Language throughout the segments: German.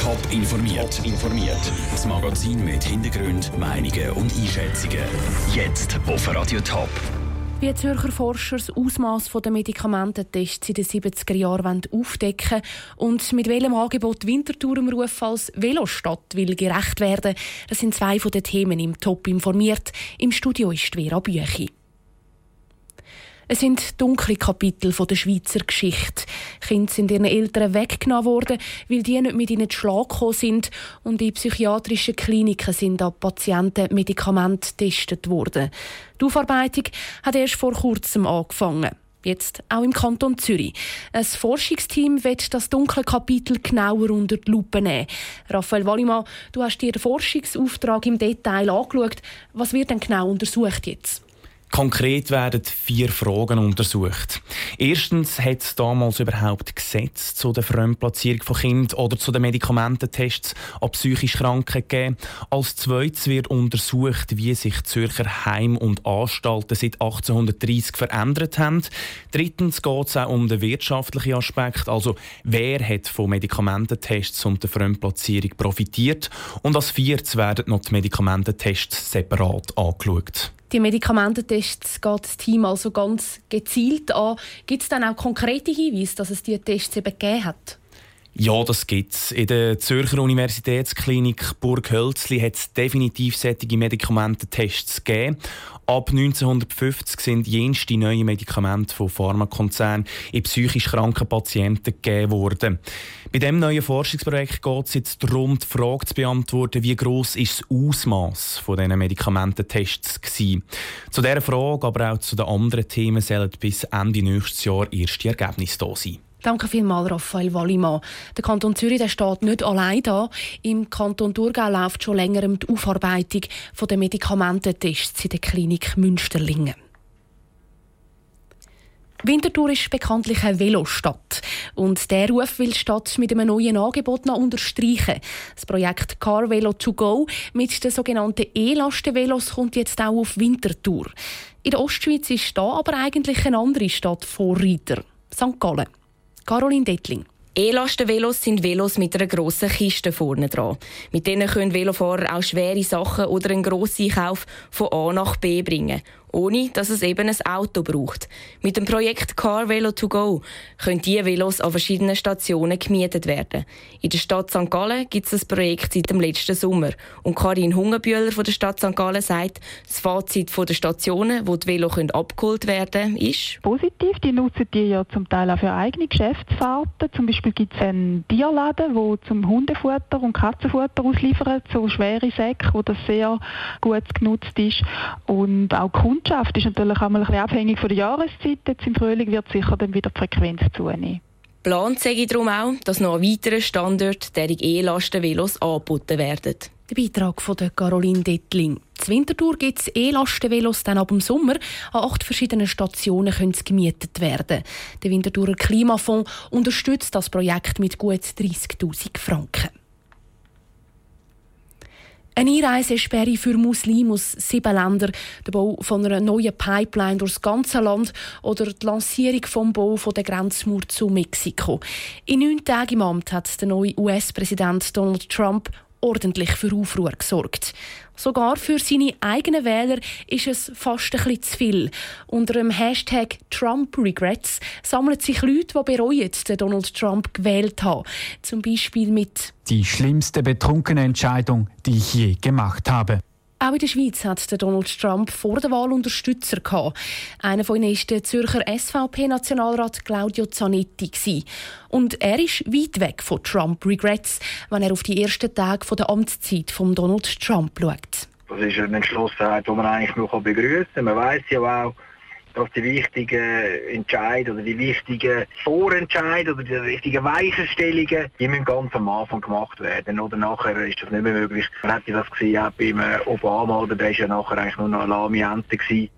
Top informiert. informiert. Das Magazin mit Hintergrund, Meinungen und Einschätzungen. Jetzt auf Radio Top. Wie Zürcher Forscher das Ausmaß der Medikamententests in den 70er Jahren aufdecken und mit welchem Angebot Winterthur im Ruf als Velostadt will gerecht werden, das sind zwei von den Themen im Top informiert. Im Studio ist Vera Büchi. Es sind dunkle Kapitel der Schweizer Geschichte. Kinder sind ihren Eltern weggenommen worden, weil die nicht mit ihnen zu Schlag gekommen sind und in psychiatrischen Kliniken sind an Patienten Medikamente getestet worden. Die Aufarbeitung hat erst vor kurzem angefangen. Jetzt auch im Kanton Zürich. Ein Forschungsteam wird das dunkle Kapitel genauer unter die Lupe nehmen. Raphael Wallimann, du hast dir den Forschungsauftrag im Detail angeschaut. Was wird denn genau untersucht jetzt? Konkret werden vier Fragen untersucht. Erstens, hat es damals überhaupt Gesetze zu der Fremdplatzierung von Kindern oder zu den Medikamententests an psychisch Kranken gegeben? Als zweites wird untersucht, wie sich Zürcher Heim und Anstalten seit 1830 verändert haben. Drittens geht es auch um den wirtschaftlichen Aspekt, also wer hat von Medikamententests und der Fremdplatzierung profitiert. Und als viertes werden noch die Medikamententests separat angeschaut. Die Medikamententests geht das Team also ganz gezielt an. Gibt es dann auch konkrete Hinweise, dass es diese Tests eben gegeben hat? Ja, das gibt es. In der Zürcher Universitätsklinik Burg Hölzli hat es definitiv solche Medikamententests gegeben. Ab 1950 sind jenste neue Medikamente von Pharmakonzernen in psychisch kranken Patienten gegeben worden. Bei diesem neuen Forschungsprojekt geht es jetzt darum, die Frage zu beantworten, wie gross ist das Ausmaß von diesen Medikamententests war. Zu dieser Frage, aber auch zu den anderen Themen sollen bis Ende nächstes Jahr erste Ergebnisse da sein. Danke vielmals, Raphael Wallimann. Der Kanton Zürich der steht nicht allein da. Im Kanton Thurgau läuft schon länger die Aufarbeitung der Medikamententests in der Klinik Münsterlingen. Winterthur ist bekanntlich eine Velostadt. Und der Ruf will die Stadt mit einem neuen Angebot noch unterstreichen. Das Projekt Car Velo to Go mit den sogenannten E-Lastenvelos kommt jetzt auch auf Winterthur. In der Ostschweiz ist da aber eigentlich eine andere Stadt Vorreiter. St. Gallen. Caroline Dettling. E-Lastenvelos sind Velos mit einer grossen Kiste vorne dran. Mit denen können Velofahrer auch schwere Sachen oder einen grossen Einkauf von A nach B bringen ohne dass es eben ein Auto braucht. Mit dem Projekt Car Velo to Go können diese Velos an verschiedenen Stationen gemietet werden. In der Stadt St. Gallen gibt es das Projekt seit dem letzten Sommer. Und Karin Hungerbühler von der Stadt St. Gallen sagt, das Fazit der Stationen, wo die Velos abgeholt werden können, ist positiv. Die nutzen die ja zum Teil auch für eigene Geschäftsfahrten. Zum Beispiel gibt es einen Tierladen, wo zum Hundefutter und Katzenfutter ausliefert, so schwere Säcke, wo das sehr gut genutzt ist. Und auch Kunden Kundschaft ist natürlich auch mal ein bisschen abhängig von der Jahreszeit. Jetzt im Frühling wird sicher dann wieder die Frequenz zunehmen. Plant sage ich darum auch, dass noch an weiteren Standorten derige E-Lastenvelos angeboten werden. Der Beitrag von Caroline Dettling. Zu Winterthur gibt es E-Lastenvelos dann ab dem Sommer. An acht verschiedenen Stationen können sie gemietet werden. Der Winterthurer Klimafonds unterstützt das Projekt mit gut 30'000 Franken. Eine Einreisesperre für Muslime aus sieben Ländern, der Bau von einer neuen Pipeline durchs ganze Land oder die Lancierung vom Bau von der Grenzmauer zu Mexiko. In neun Tagen im Amt hat der neue US-Präsident Donald Trump ordentlich für Aufruhr gesorgt. Sogar für seine eigenen Wähler ist es fast ein bisschen zu viel. Unter dem Hashtag Trump Regrets sammeln sich Leute, die bereuen, den Donald Trump gewählt haben. Zum Beispiel mit Die schlimmste betrunkene Entscheidung, die ich je gemacht habe. Auch in der Schweiz hat Donald Trump vor der Wahl Unterstützer. Einer von ihnen war der Zürcher SVP-Nationalrat Claudio Zanetti. Und er ist weit weg von Trump Regrets, wenn er auf die ersten Tage der Amtszeit von Donald Trump schaut. Das ist eine Entschlossenheit, die man eigentlich nur begrüßen kann. Man weiß ja auch, dass die wichtigen Entscheidungen oder die wichtigen Vorentscheide oder die wichtigen Weichenstellungen, müssen ganz am Anfang gemacht werden. Oder nachher ist das nicht mehr möglich. Man hätte das gesehen auch beim Obama, oder der war ja nachher eigentlich nur noch eine lahme Ente.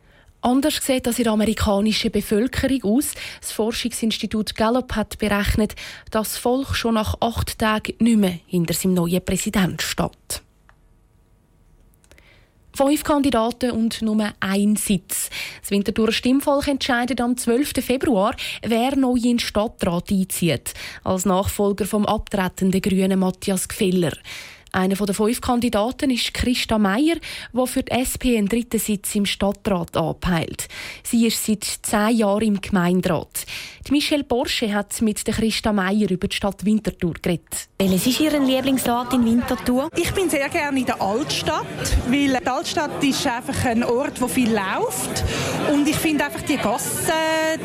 Anders sieht das in der amerikanischen Bevölkerung aus. Das Forschungsinstitut Gallup hat berechnet, dass das Volk schon nach acht Tagen nicht mehr hinter seinem neuen Präsidenten steht. Fünf Kandidaten und nur ein Sitz. Das Winterthurer Stimmvolk entscheidet am 12. Februar, wer neu in den Stadtrat einzieht, als Nachfolger vom abtretenden Grünen Matthias Gfeller. Einer der fünf Kandidaten ist Christa Meier, der für die SP einen dritten Sitz im Stadtrat anpeilt. Sie ist seit zehn Jahren im Gemeinderat. Die Michelle Porsche hat mit der Christa Meier über die Stadt Winterthur geredet. Welches ist Ihr Lieblingsort in Winterthur? Ich bin sehr gerne in der Altstadt, weil die Altstadt ist einfach ein Ort, wo viel läuft. Und ich finde einfach die Gassen,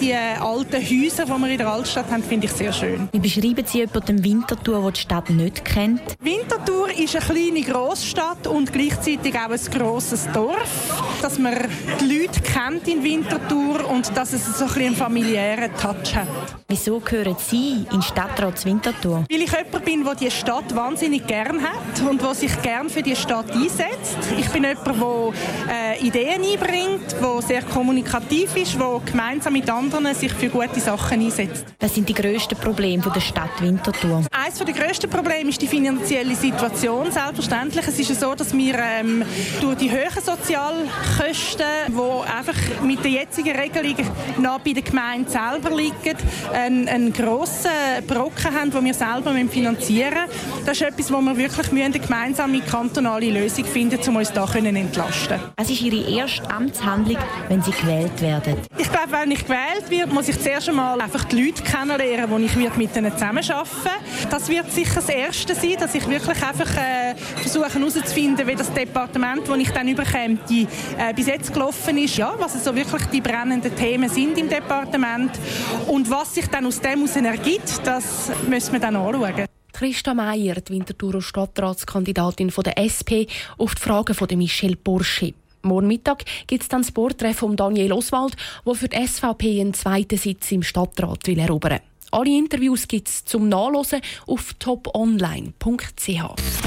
die alten Häuser, die wir in der Altstadt haben, finde ich sehr schön. Wie beschreiben Sie jemanden Winterthur, der die Stadt nicht kennt? Winterthur ist eine kleine Großstadt und gleichzeitig auch ein grosses Dorf. Dass man die Leute kennt in Winterthur und dass es so ein einen familiären Touch hat. Wieso gehören Sie in Stadtrat Winterthur? Weil ich jemand bin, der die Stadt wahnsinnig gern hat und der sich gern für die Stadt einsetzt. Ich bin jemand, der äh, Ideen einbringt, der sehr kommunikativ ist, der gemeinsam mit anderen sich für gute Sachen einsetzt. Was sind die grössten Probleme der Stadt Winterthur? Eines der grössten Probleme ist die finanzielle Situation. Selbstverständlich. Es ist so, dass wir ähm, durch die hohen Sozialkosten, die einfach mit der jetzigen Regelung noch bei der Gemeinde selber liegen, einen, einen grossen Brocken haben, den wir selber finanzieren müssen. Das ist etwas, wo wir wirklich eine gemeinsame kantonale Lösung finden, um uns da zu entlasten. Was ist Ihre erste Amtshandlung, wenn Sie gewählt werden? Ich glaube, wenn ich gewählt werde, muss ich zuerst einmal einfach die Leute kennenlernen, wo ich mit ihnen zusammenarbeiten Das wird sicher das Erste sein, dass ich wirklich einfach äh, versuche herauszufinden, wie das Departement, das ich dann überkomme, die, äh, bis jetzt gelaufen ist, ja, was so wirklich die brennenden Themen sind im Departement und was sich dann aus dem ergibt, das müssen wir dann anschauen. Christa Meier, die Winterthurer Stadtratskandidatin der SP, auf die Fragen von Michel Burschi. Morgen Mittag gibt es dann das Porträt von Daniel Oswald, der für die SVP einen zweiten Sitz im Stadtrat will erobern. Alle Interviews gibt es zum Nachlesen auf toponline.ch.